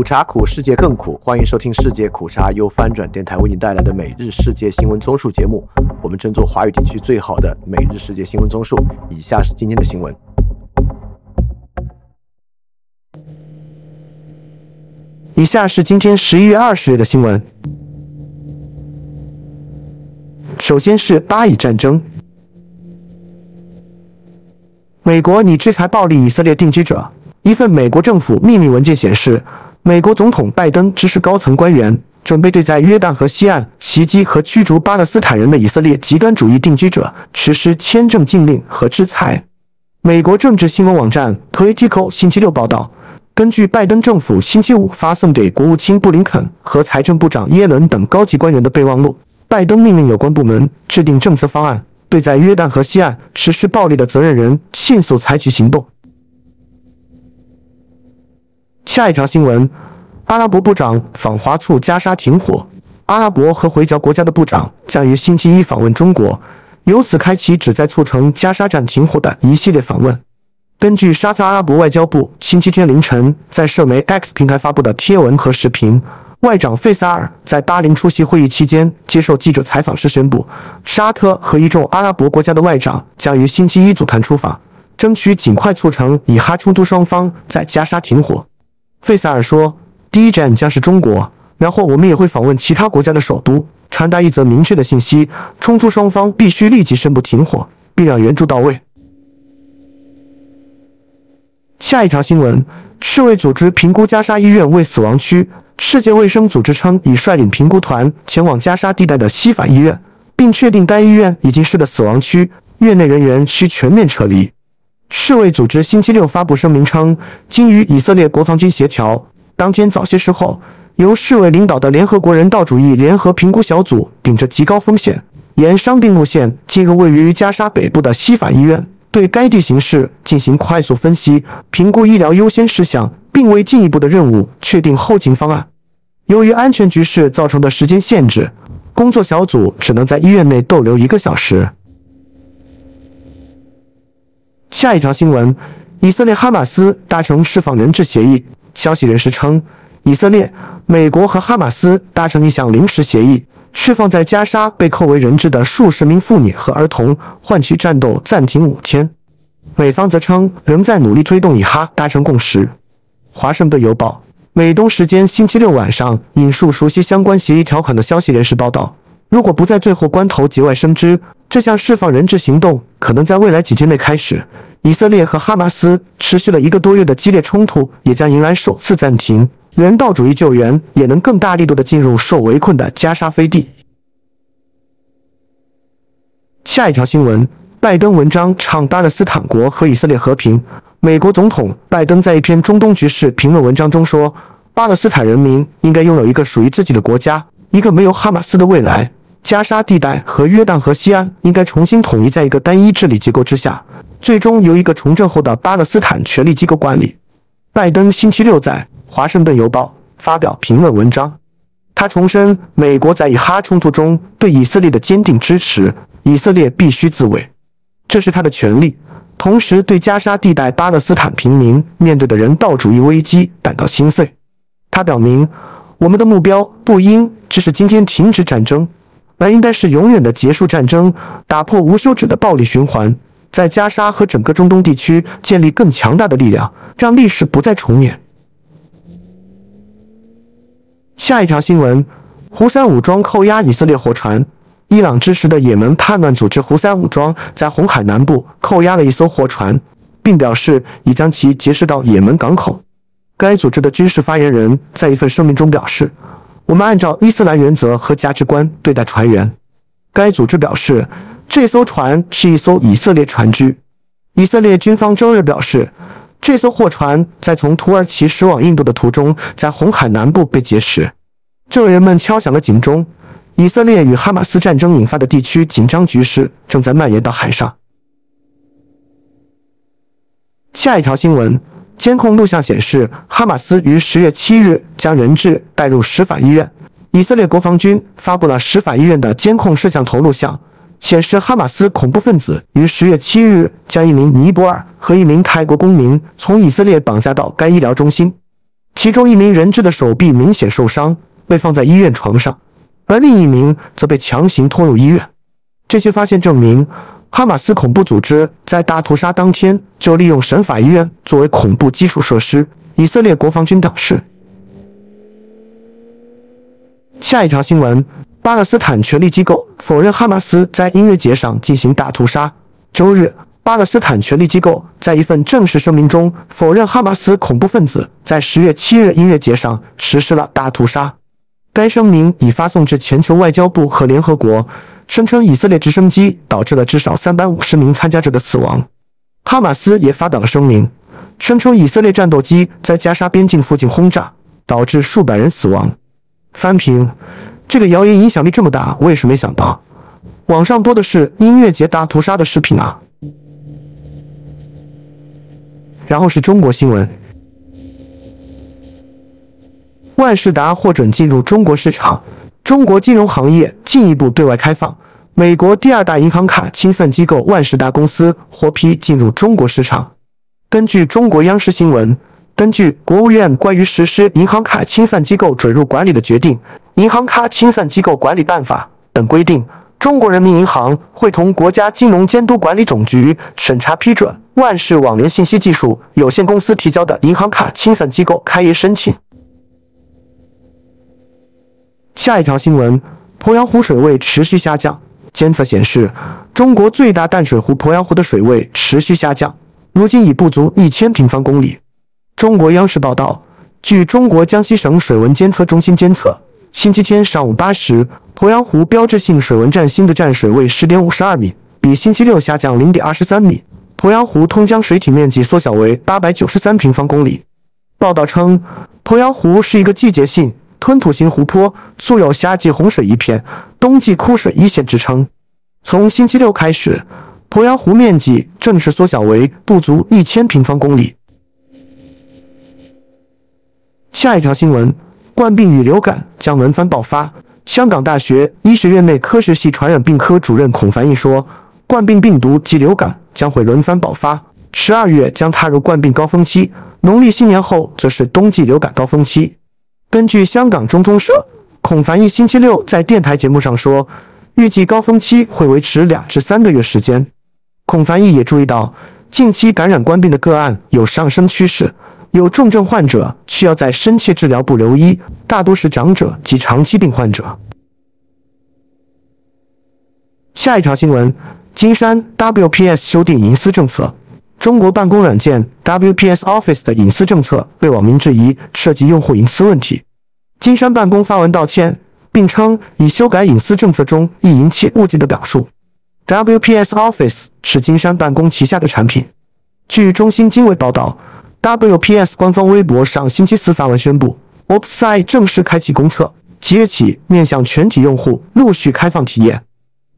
苦茶苦，世界更苦。欢迎收听世界苦茶由翻转电台为你带来的每日世界新闻综述节目。我们争做华语地区最好的每日世界新闻综述。以下是今天的新闻。以下是今天十一月二十日的新闻。首先是巴以战争。美国拟制裁暴力以色列定居者。一份美国政府秘密文件显示，美国总统拜登指示高层官员准备对在约旦河西岸袭击和驱逐巴勒斯坦人的以色列极端主义定居者实施签证禁令和制裁。美国政治新闻网站 Politico 星期六报道，根据拜登政府星期五发送给国务卿布林肯和财政部长耶伦等高级官员的备忘录，拜登命令有关部门制定政策方案，对在约旦河西岸实施暴力的责任人迅速采取行动。下一条新闻：阿拉伯部长访华促加沙停火。阿拉伯和回教国家的部长将于星期一访问中国，由此开启旨在促成加沙战停火的一系列访问。根据沙特阿拉伯外交部星期天凌晨在社媒 X 平台发布的贴文和视频，外长费萨尔在巴林出席会议期间接受记者采访时宣布，沙特和一众阿拉伯国家的外长将于星期一组团出访，争取尽快促成以哈冲突双方在加沙停火。费萨尔说：“第一站将是中国，然后我们也会访问其他国家的首都，传达一则明确的信息：冲突双方必须立即宣布停火，并让援助到位。”下一条新闻：世卫组织评估加沙医院为死亡区。世界卫生组织称已率领评估团前往加沙地带的西法医院，并确定该医院已经是个死亡区，院内人员需全面撤离。世卫组织星期六发布声明称，经与以色列国防军协调，当天早些时候，由世卫领导的联合国人道主义联合评估小组顶着极高风险，沿伤病路线进入位于加沙北部的西法医院，对该地形势进行快速分析，评估医疗优先事项，并为进一步的任务确定后勤方案。由于安全局势造成的时间限制，工作小组只能在医院内逗留一个小时。下一条新闻：以色列哈马斯达成释放人质协议。消息人士称，以色列、美国和哈马斯达成一项临时协议，释放在加沙被扣为人质的数十名妇女和儿童，换取战斗暂停五天。美方则称仍在努力推动以哈达成共识。华盛顿邮报美东时间星期六晚上引述熟悉相关协议条款的消息人士报道。如果不在最后关头节外生枝，这项释放人质行动可能在未来几天内开始。以色列和哈马斯持续了一个多月的激烈冲突也将迎来首次暂停，人道主义救援也能更大力度地进入受围困的加沙飞地。下一条新闻：拜登文章唱巴勒斯坦国和以色列和平。美国总统拜登在一篇中东局势评论文章中说，巴勒斯坦人民应该拥有一个属于自己的国家。一个没有哈马斯的未来，加沙地带和约旦河西岸应该重新统一在一个单一治理结构之下，最终由一个重振后的巴勒斯坦权力机构管理。拜登星期六在《华盛顿邮报》发表评论文章，他重申美国在以哈冲突中对以色列的坚定支持，以色列必须自卫，这是他的权利。同时，对加沙地带巴勒斯坦平民面对的人道主义危机感到心碎。他表明。我们的目标不应只是今天停止战争，而应该是永远的结束战争，打破无休止的暴力循环，在加沙和整个中东地区建立更强大的力量，让历史不再重演。下一条新闻：胡塞武装扣押以色列货船。伊朗支持的也门叛乱组织胡塞武装在红海南部扣押了一艘货船，并表示已将其劫持到也门港口。该组织的军事发言人在一份声明中表示：“我们按照伊斯兰原则和价值观对待船员。”该组织表示，这艘船是一艘以色列船只。以色列军方周日表示，这艘货船在从土耳其驶往印度的途中，在红海南部被劫持，证人们敲响了警钟。以色列与哈马斯战争引发的地区紧张局势正在蔓延到海上。下一条新闻。监控录像显示，哈马斯于十月七日将人质带入什法医院。以色列国防军发布了什法医院的监控摄像头录像，显示哈马斯恐怖分子于十月七日将一名尼泊尔和一名泰国公民从以色列绑架到该医疗中心。其中一名人质的手臂明显受伤，被放在医院床上，而另一名则被强行拖入医院。这些发现证明，哈马斯恐怖组织在大屠杀当天就利用神法医院作为恐怖基础设施。以色列国防军表示。下一条新闻：巴勒斯坦权力机构否认哈马斯在音乐节上进行大屠杀。周日，巴勒斯坦权力机构在一份正式声明中否认哈马斯恐怖分子在十月七日音乐节上实施了大屠杀。该声明已发送至全球外交部和联合国，声称以色列直升机导致了至少三百五十名参加者的死亡。哈马斯也发表了声明，声称以色列战斗机在加沙边境附近轰炸，导致数百人死亡。翻评，这个谣言影响力这么大，我也是没想到。网上多的是音乐节大屠杀的视频啊。然后是中国新闻，万事达获准进入中国市场，中国金融行业进一步对外开放。美国第二大银行卡清算机构万事达公司获批进入中国市场。根据中国央视新闻。根据国务院关于实施银行卡清算机构准入管理的决定，《银行卡清算机构管理办法》等规定，中国人民银行会同国家金融监督管理总局审查批准万事网联信息技术有限公司提交的银行卡清算机构开业申请。下一条新闻：鄱阳湖水位持续下降，监测显示，中国最大淡水湖鄱阳湖的水位持续下降，如今已不足一千平方公里。中国央视报道，据中国江西省水文监测中心监测，星期天上午八时，鄱阳湖标志性水文站新的站水位十点五十二米，比星期六下降零点二十三米。鄱阳湖通江水体面积缩小为八百九十三平方公里。报道称，鄱阳湖是一个季节性吞吐型湖泊，素有“夏季洪水一片，冬季枯水一线”之称。从星期六开始，鄱阳湖面积正式缩小为不足一千平方公里。下一条新闻：冠病与流感将轮番爆发。香港大学医学院内科学系传染病科主任孔凡义说，冠病病毒及流感将会轮番爆发。十二月将踏入冠病高峰期，农历新年后则是冬季流感高峰期。根据香港中通社，孔凡毅星期六在电台节目上说，预计高峰期会维持两至三个月时间。孔凡毅也注意到，近期感染官病的个案有上升趋势。有重症患者需要在深切治疗部留医，大多是长者及长期病患者。下一条新闻：金山 WPS 修订隐私政策。中国办公软件 WPS Office 的隐私政策被网民质疑涉及用户隐私问题。金山办公发文道歉，并称已修改隐私政策中易引起误解的表述。WPS Office 是金山办公旗下的产品。据中新经纬报道。WPS 官方微博上星期四发文宣布，Opsite 正式开启公测，即日起面向全体用户陆续开放体验。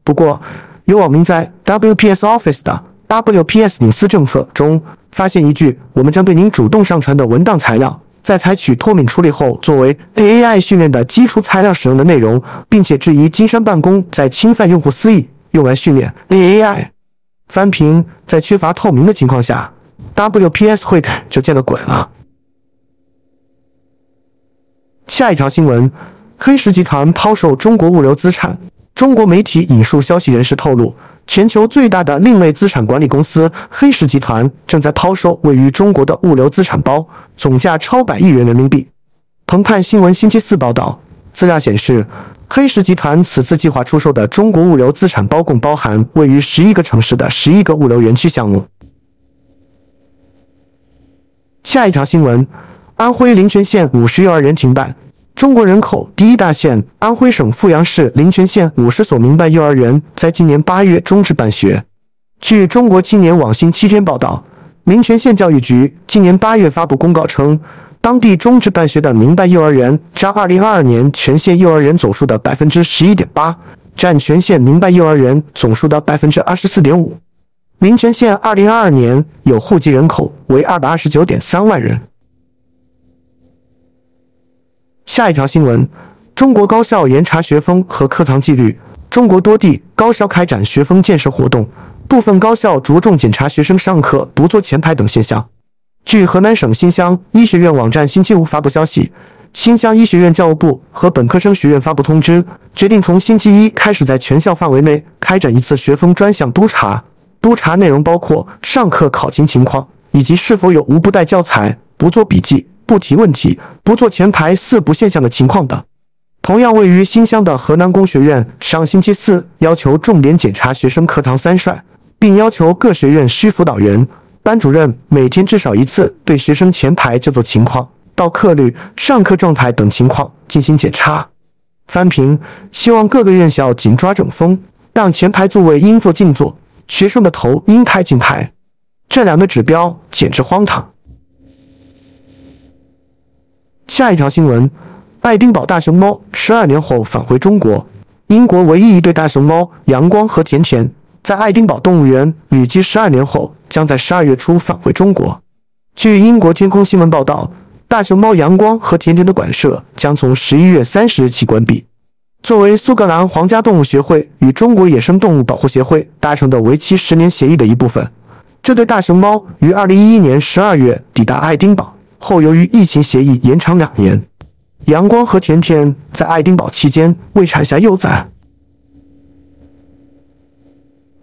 不过，有网民在 WPS Office 的 WPS 隐私政策中发现一句：“我们将对您主动上传的文档材料，在采取脱敏处理后，作为 AI 训练的基础材料使用的内容，并且质疑金山办公在侵犯用户私隐，用来训练 AI。”翻评：在缺乏透明的情况下。WPS 会就见了鬼了。下一条新闻：黑石集团抛售中国物流资产。中国媒体引述消息人士透露，全球最大的另类资产管理公司黑石集团正在抛售位于中国的物流资产包，总价超百亿元人民币。澎湃新闻星期四报道，资料显示，黑石集团此次计划出售的中国物流资产包共包含位于十一个城市的十一个物流园区项目。下一条新闻：安徽临泉县五十幼儿园停办。中国人口第一大县安徽省阜阳市临泉县五十所民办幼儿园在今年八月终止办学。据中国青年网星期天报道，临泉县教育局今年八月发布公告称，当地终止办学的民办幼儿园占二零二二年全县幼儿园总数的百分之十一点八，占全县民办幼儿园总数的百分之二十四点五。临泉县二零二二年有户籍人口为二百二十九点三万人。下一条新闻：中国高校严查学风和课堂纪律。中国多地高校开展学风建设活动，部分高校着重检查学生上课不坐前排等现象。据河南省新乡医学院网站星期五发布消息，新乡医学院教务部和本科生学院发布通知，决定从星期一开始在全校范围内开展一次学风专项督查。督查内容包括上课考勤情况，以及是否有无不带教材、不做笔记、不提问题、不做前排四不现象的情况等。同样位于新乡的河南工学院上星期四要求重点检查学生课堂三帅，并要求各学院需辅导员、班主任每天至少一次对学生前排就坐情况、到课率、上课状态等情况进行检查。翻评希望各个院校紧抓整风，让前排座位应坐尽坐。学生的头应抬进抬，这两个指标简直荒唐。下一条新闻：爱丁堡大熊猫十二年后返回中国。英国唯一一对大熊猫阳光和甜甜在爱丁堡动物园旅居十二年后，将在十二月初返回中国。据英国天空新闻报道，大熊猫阳光和甜甜的馆舍将从十一月三十日起关闭。作为苏格兰皇家动物协会与中国野生动物保护协会达成的为期十年协议的一部分，这对大熊猫于二零一一年十二月抵达爱丁堡后，由于疫情协议延长两年，阳光和甜甜在爱丁堡期间未产下幼崽。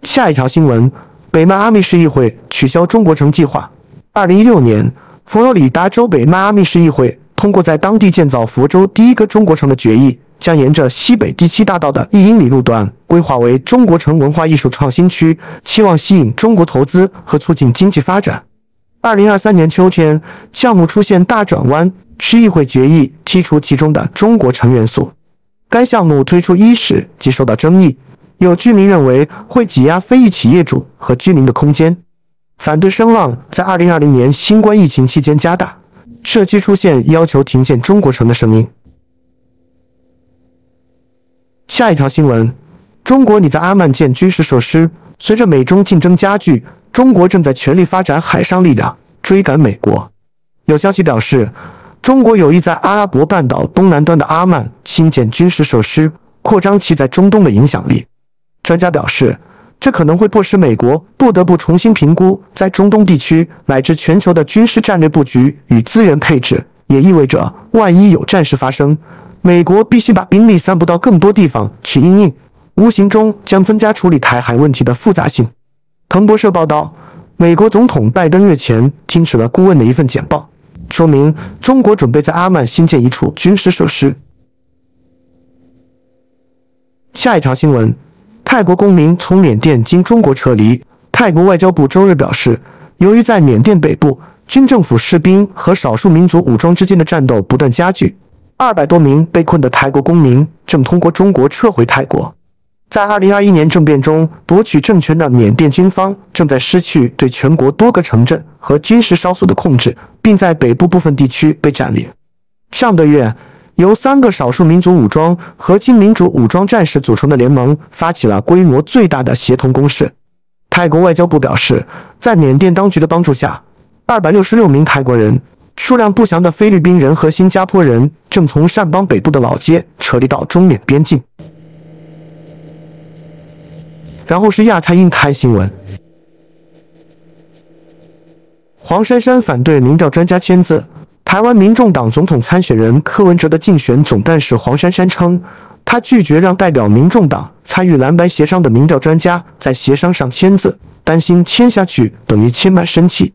下一条新闻：北迈阿密市议会取消中国城计划。二零一六年，佛罗里达州北迈阿密市议会通过在当地建造佛州第一个中国城的决议。将沿着西北第七大道的一英里路段规划为中国城文化艺术创新区，期望吸引中国投资和促进经济发展。二零二三年秋天，项目出现大转弯，区议会决议剔除其中的中国城元素。该项目推出伊始即受到争议，有居民认为会挤压非裔企业主和居民的空间。反对声浪在二零二零年新冠疫情期间加大，社区出现要求停建中国城的声音。下一条新闻：中国拟在阿曼建军事设施。随着美中竞争加剧，中国正在全力发展海上力量，追赶美国。有消息表示，中国有意在阿拉伯半岛东南端的阿曼新建军事设施，扩张其在中东的影响力。专家表示，这可能会迫使美国不得不重新评估在中东地区乃至全球的军事战略布局与资源配置，也意味着万一有战事发生。美国必须把兵力散布到更多地方去应应，无形中将增加处理台海问题的复杂性。彭博社报道，美国总统拜登日前听取了顾问的一份简报，说明中国准备在阿曼新建一处军事设施。下一条新闻：泰国公民从缅甸经中国撤离。泰国外交部周日表示，由于在缅甸北部，军政府士兵和少数民族武装之间的战斗不断加剧。二百多名被困的泰国公民正通过中国撤回泰国。在二零二一年政变中夺取政权的缅甸军方正在失去对全国多个城镇和军事哨所的控制，并在北部部分地区被占领。上个月，由三个少数民族武装和亲民主武装战士组成的联盟发起了规模最大的协同攻势。泰国外交部表示，在缅甸当局的帮助下，二百六十六名泰国人。数量不详的菲律宾人和新加坡人正从善邦北部的老街撤离到中缅边境。然后是亚太印太新闻：黄珊珊反对民调专家签字。台湾民众党总统参选人柯文哲的竞选总干事黄珊珊称，他拒绝让代表民众党参与蓝白协商的民调专家在协商上签字，担心签下去等于签满生气。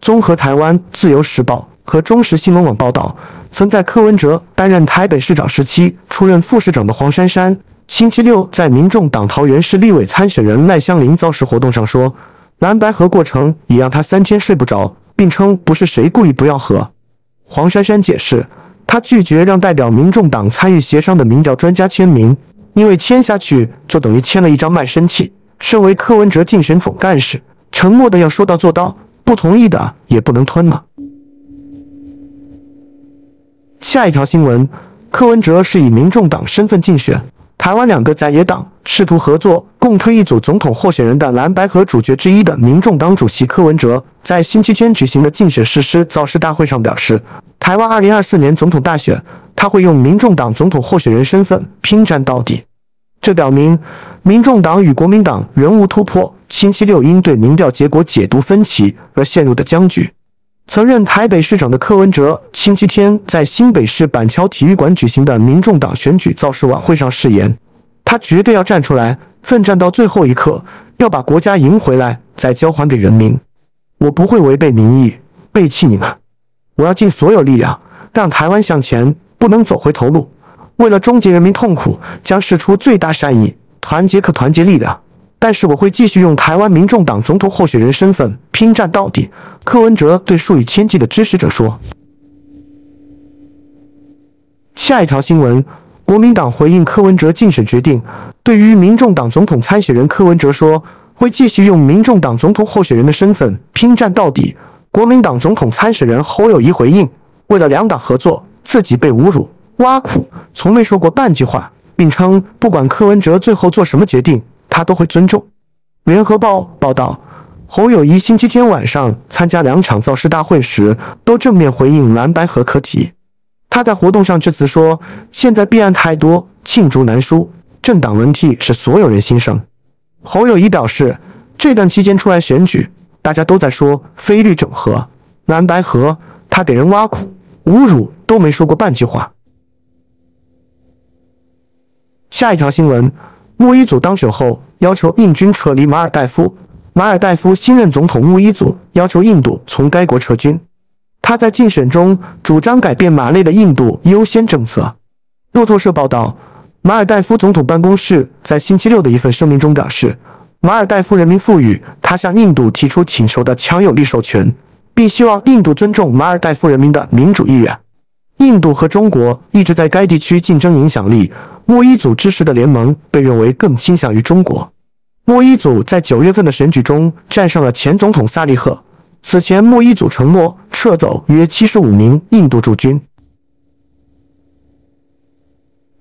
综合台湾自由时报。和中时新闻网报道，曾在柯文哲担任台北市长时期出任副市长的黄珊珊，星期六在民众党桃园市立委参选人赖香林造势活动上说，蓝白合过程已让他三天睡不着，并称不是谁故意不要和。黄珊珊解释，他拒绝让代表民众党参与协商的民调专家签名，因为签下去就等于签了一张卖身契。身为柯文哲竞选总干事，承诺的要说到做到，不同意的也不能吞了。下一条新闻：柯文哲是以民众党身份竞选。台湾两个在野党试图合作，共推一组总统候选人的蓝白河主角之一的民众党主席柯文哲，在星期天举行的竞选誓师造势大会上表示，台湾二零二四年总统大选，他会用民众党总统候选人身份拼战到底。这表明，民众党与国民党仍无突破星期六因对民调结果解读分歧而陷入的僵局。曾任台北市长的柯文哲，星期天在新北市板桥体育馆举行的民众党选举造势晚会上誓言，他绝对要站出来，奋战到最后一刻，要把国家赢回来，再交还给人民。我不会违背民意，背弃你们。我要尽所有力量，让台湾向前，不能走回头路。为了终结人民痛苦，将使出最大善意，团结可团结力量。但是我会继续用台湾民众党总统候选人身份拼战到底。柯文哲对数以千计的支持者说。下一条新闻：国民党回应柯文哲竞选决定，对于民众党总统参选人柯文哲说，会继续用民众党总统候选人的身份拼战到底。国民党总统参选人侯友谊回应，为了两党合作，自己被侮辱、挖苦，从没说过半句话，并称不管柯文哲最后做什么决定。他都会尊重。联合报报道，侯友谊星期天晚上参加两场造势大会时，都正面回应蓝白合课题。他在活动上致辞说：“现在弊案太多，罄竹难书，政党轮替是所有人心声。”侯友谊表示，这段期间出来选举，大家都在说非绿整合、蓝白合，他给人挖苦、侮辱，都没说过半句话。下一条新闻。穆伊祖当选后，要求印军撤离马尔代夫。马尔代夫新任总统穆伊祖要求印度从该国撤军。他在竞选中主张改变马内的印度优先政策。路透社报道，马尔代夫总统办公室在星期六的一份声明中表示，马尔代夫人民赋予他向印度提出请求的强有力授权，并希望印度尊重马尔代夫人民的民主意愿。印度和中国一直在该地区竞争影响力。莫伊祖支持的联盟被认为更倾向于中国。莫伊祖在九月份的选举中战胜了前总统萨利赫。此前，莫伊祖承诺撤走约七十五名印度驻军。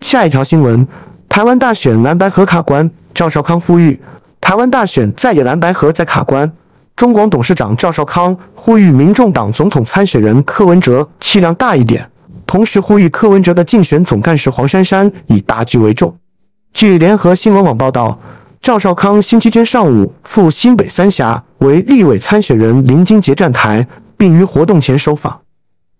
下一条新闻：台湾大选蓝白河卡关，赵少康呼吁台湾大选再野蓝白河在卡关。中广董事长赵少康呼吁民众党总统参选人柯文哲气量大一点。同时呼吁柯文哲的竞选总干事黄珊珊以大局为重。据联合新闻网报道，赵少康星期天上午赴新北三峡为立委参选人林金杰站台，并于活动前受访。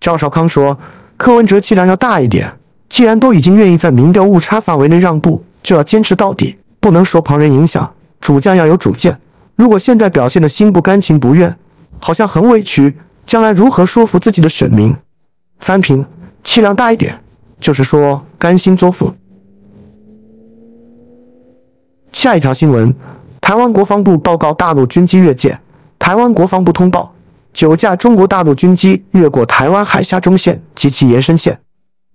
赵少康说：“柯文哲气量要大一点，既然都已经愿意在民调误差范围内让步，就要坚持到底，不能受旁人影响。主将要有主见。如果现在表现的心不甘情不愿，好像很委屈，将来如何说服自己的选民？”翻平。气量大一点，就是说甘心作父。下一条新闻：台湾国防部报告大陆军机越界。台湾国防部通报，九架中国大陆军机越过台湾海峡中线及其延伸线。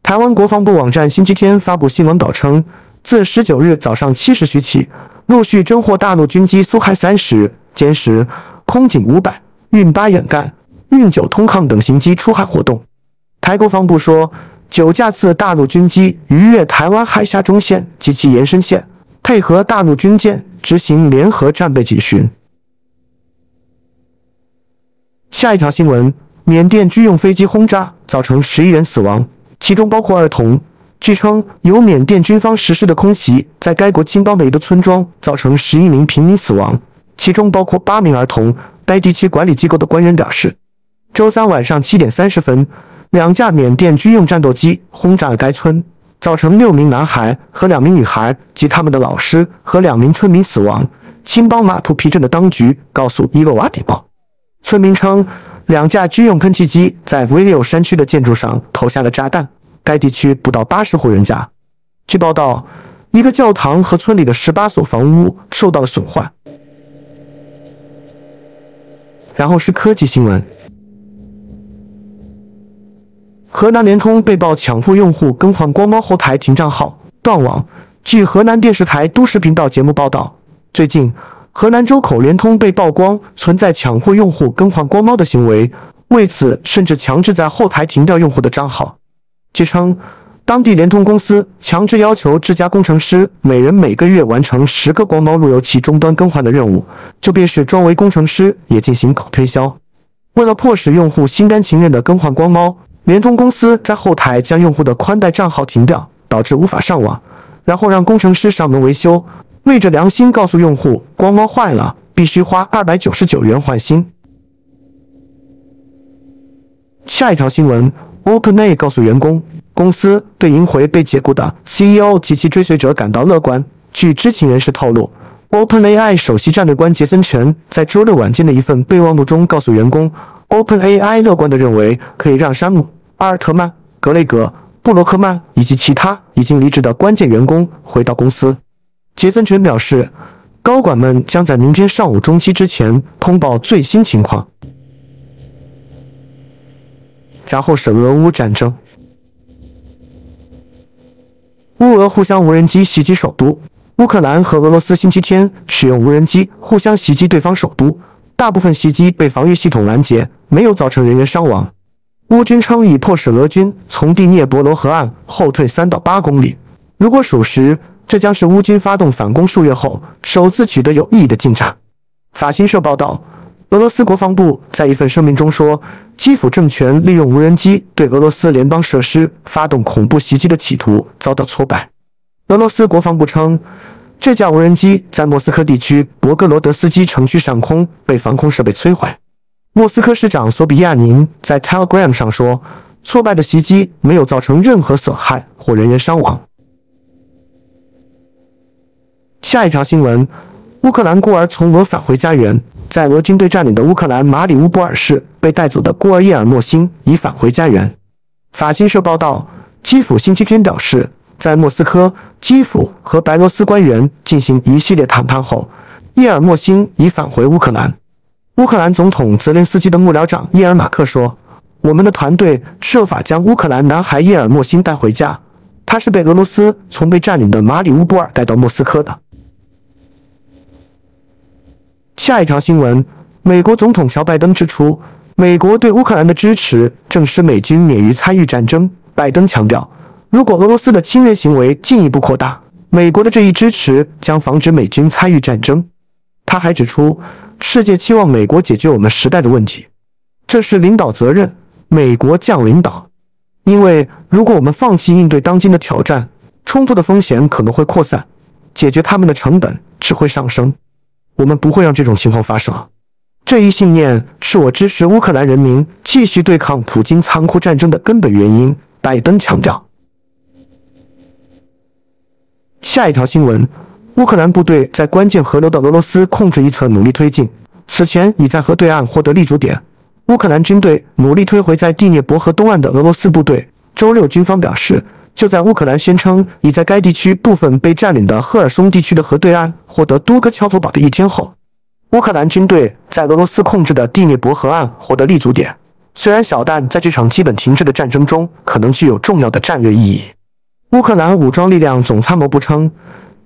台湾国防部网站星期天发布新闻稿称，自十九日早上七时许起，陆续侦获大陆军机苏海三十、歼十、空警五百、运八远干、运九通抗等型机出海活动。台国防部说，九架次大陆军机逾越台湾海峡中线及其延伸线，配合大陆军舰执行联合战备警巡。下一条新闻：缅甸军用飞机轰炸造成十一人死亡，其中包括儿童。据称，由缅甸军方实施的空袭在该国青邦的一个村庄造成十一名平民死亡，其中包括八名儿童。该地区管理机构的官员表示，周三晚上七点三十分。两架缅甸军用战斗机轰炸了该村，造成六名男孩和两名女孩及他们的老师和两名村民死亡。青邦马图皮镇的当局告诉伊洛瓦底报，村民称两架军用喷气机在维里奥山区的建筑上投下了炸弹。该地区不到八十户人家。据报道，一个教堂和村里的十八所房屋受到了损坏。然后是科技新闻。河南联通被曝强迫用户更换光猫后台停账号断网。据河南电视台都市频道节目报道，最近河南周口联通被曝光存在强迫用户更换光猫的行为，为此甚至强制在后台停掉用户的账号。据称，当地联通公司强制要求自家工程师每人每个月完成十个光猫路由器终端更换的任务，就便是装为工程师也进行口推销。为了迫使用户心甘情愿地更换光猫。联通公司在后台将用户的宽带账号停掉，导致无法上网，然后让工程师上门维修，昧着良心告诉用户光猫坏了，必须花二百九十九元换新。下一条新闻，OpenAI 告诉员工，公司对赢回被解雇的 CEO 及其追随者感到乐观。据知情人士透露，OpenAI 首席战略官杰森·陈在周六晚间的一份备忘录中告诉员工，OpenAI 乐观地认为可以让山姆·阿尔特曼、格雷格·布罗克曼以及其他已经离职的关键员工回到公司。杰森·权表示，高管们将在明天上午中期之前通报最新情况。然后是俄乌战争，乌俄互相无人机袭击首都。乌克兰和俄罗斯星期天使用无人机互相袭击对方首都，大部分袭击被防御系统拦截，没有造成人员伤亡。乌军称已迫使俄军从第聂伯罗河岸后退三到八公里。如果属实，这将是乌军发动反攻数月后首次取得有意义的进展。法新社报道。俄罗斯国防部在一份声明中说，基辅政权利用无人机对俄罗斯联邦设施发动恐怖袭击的企图遭到挫败。俄罗斯国防部称，这架无人机在莫斯科地区博格罗德斯基城区上空被防空设备摧毁。莫斯科市长索比亚宁在 Telegram 上说，挫败的袭击没有造成任何损害或人员伤亡。下一条新闻：乌克兰孤儿从俄返回家园。在俄军队占领的乌克兰马里乌波尔市被带走的孤儿叶尔莫辛已返回家园。法新社报道，基辅星期天表示，在莫斯科、基辅和白罗斯官员进行一系列谈判后，叶尔莫辛已返回乌克兰。乌克兰总统泽连斯基的幕僚长叶尔马克说：“我们的团队设法将乌克兰男孩叶尔莫辛带回家，他是被俄罗斯从被占领的马里乌波尔带到莫斯科的。”下一条新闻：美国总统乔拜登指出，美国对乌克兰的支持正使美军免于参与战争。拜登强调，如果俄罗斯的侵略行为进一步扩大，美国的这一支持将防止美军参与战争。他还指出，世界期望美国解决我们时代的问题，这是领导责任。美国将领导，因为如果我们放弃应对当今的挑战，冲突的风险可能会扩散，解决他们的成本只会上升。我们不会让这种情况发生。这一信念是我支持乌克兰人民继续对抗普京残酷战争的根本原因。拜登强调。下一条新闻：乌克兰部队在关键河流的俄罗斯控制一侧努力推进，此前已在河对岸获得立足点。乌克兰军队努力推回在第聂伯河东岸的俄罗斯部队。周六，军方表示。就在乌克兰宣称已在该地区部分被占领的赫尔松地区的河对岸获得多个桥头堡的一天后，乌克兰军队在俄罗斯控制的第聂伯河岸获得立足点。虽然小但在这场基本停滞的战争中可能具有重要的战略意义。乌克兰武装力量总参谋部称，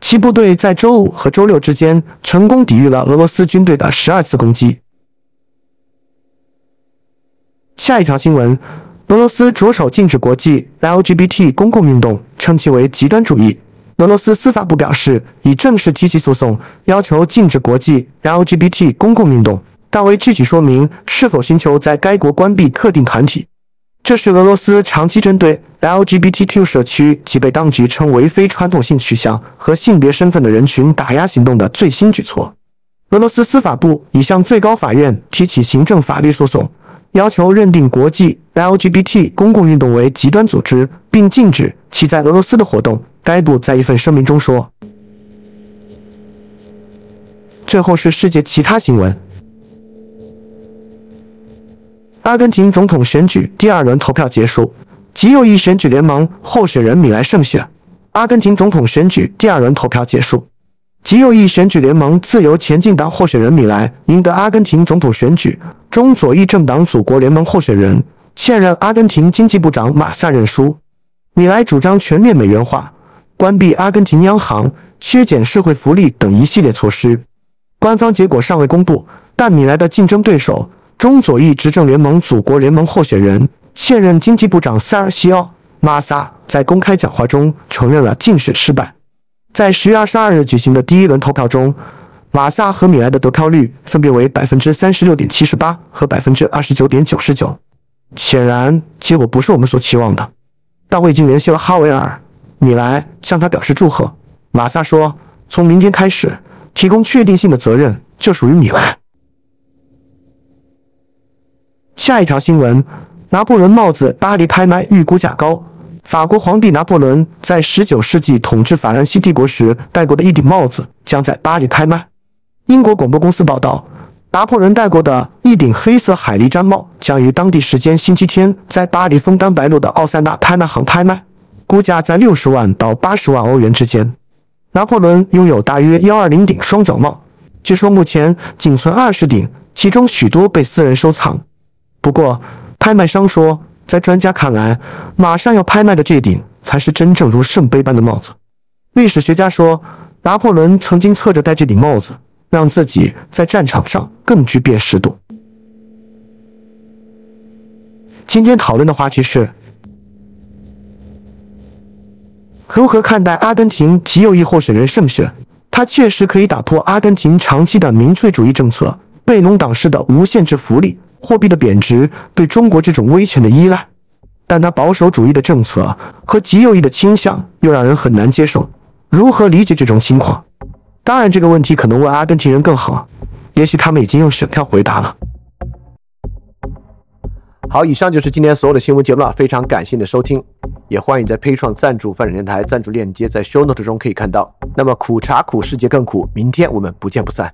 其部队在周五和周六之间成功抵御了俄罗斯军队的十二次攻击。下一条新闻。俄罗斯着手禁止国际 LGBT 公共运动，称其为极端主义。俄罗斯司法部表示，已正式提起诉讼，要求禁止国际 LGBT 公共运动，但未具体说明是否寻求在该国关闭特定团体。这是俄罗斯长期针对 LGBTQ 社区及被当局称为非传统性取向和性别身份的人群打压行动的最新举措。俄罗斯司法部已向最高法院提起行政法律诉讼。要求认定国际 LGBT 公共运动为极端组织，并禁止其在俄罗斯的活动。该部在一份声明中说。最后是世界其他新闻：阿根廷总统选举第二轮投票结束，极右翼选举联盟候选人米莱胜选。阿根廷总统选举第二轮投票结束。极右翼选举联盟自由前进党候选人米莱赢得阿根廷总统选举，中左翼政党祖国联盟候选人、现任阿根廷经济部长马萨认输。米莱主张全面美元化、关闭阿根廷央行、削减社会福利等一系列措施。官方结果尚未公布，但米莱的竞争对手中左翼执政联盟祖国联盟候选人、现任经济部长塞尔西奥·马萨在公开讲话中承认了竞选失败。在十月二十二日举行的第一轮投票中，马萨和米莱的得票率分别为百分之三十六点七十八和百分之二十九点九十九。显然，结果不是我们所期望的。但我已经联系了哈维尔·米莱，向他表示祝贺。马萨说：“从明天开始，提供确定性的责任就属于米莱。”下一条新闻：拿破仑帽子巴黎拍卖预估价高。法国皇帝拿破仑在19世纪统治法兰西帝国时戴过的一顶帽子将在巴黎拍卖。英国广播公司报道，拿破仑戴过的一顶黑色海狸毡帽将于当地时间星期天在巴黎枫丹白露的奥赛纳拍卖行拍卖，估价在六十万到八十万欧元之间。拿破仑拥有大约幺二零顶双角帽，据说目前仅存二十顶，其中许多被私人收藏。不过，拍卖商说，在专家看来，马上要拍卖的这顶才是真正如圣杯般的帽子。历史学家说，拿破仑曾经侧着戴这顶帽子。让自己在战场上更具辨识度。今天讨论的话题是：如何看待阿根廷极右翼候选人胜选？他确实可以打破阿根廷长期的民粹主义政策、贝农党式的无限制福利、货币的贬值、对中国这种威权的依赖。但他保守主义的政策和极右翼的倾向又让人很难接受。如何理解这种情况？当然，这个问题可能问阿根廷人更好，也许他们已经用选票回答了。好，以上就是今天所有的新闻节目了，非常感谢你的收听，也欢迎在 p a 创赞助泛展电台赞助链接在 Show Note 中可以看到。那么苦茶苦，世界更苦，明天我们不见不散。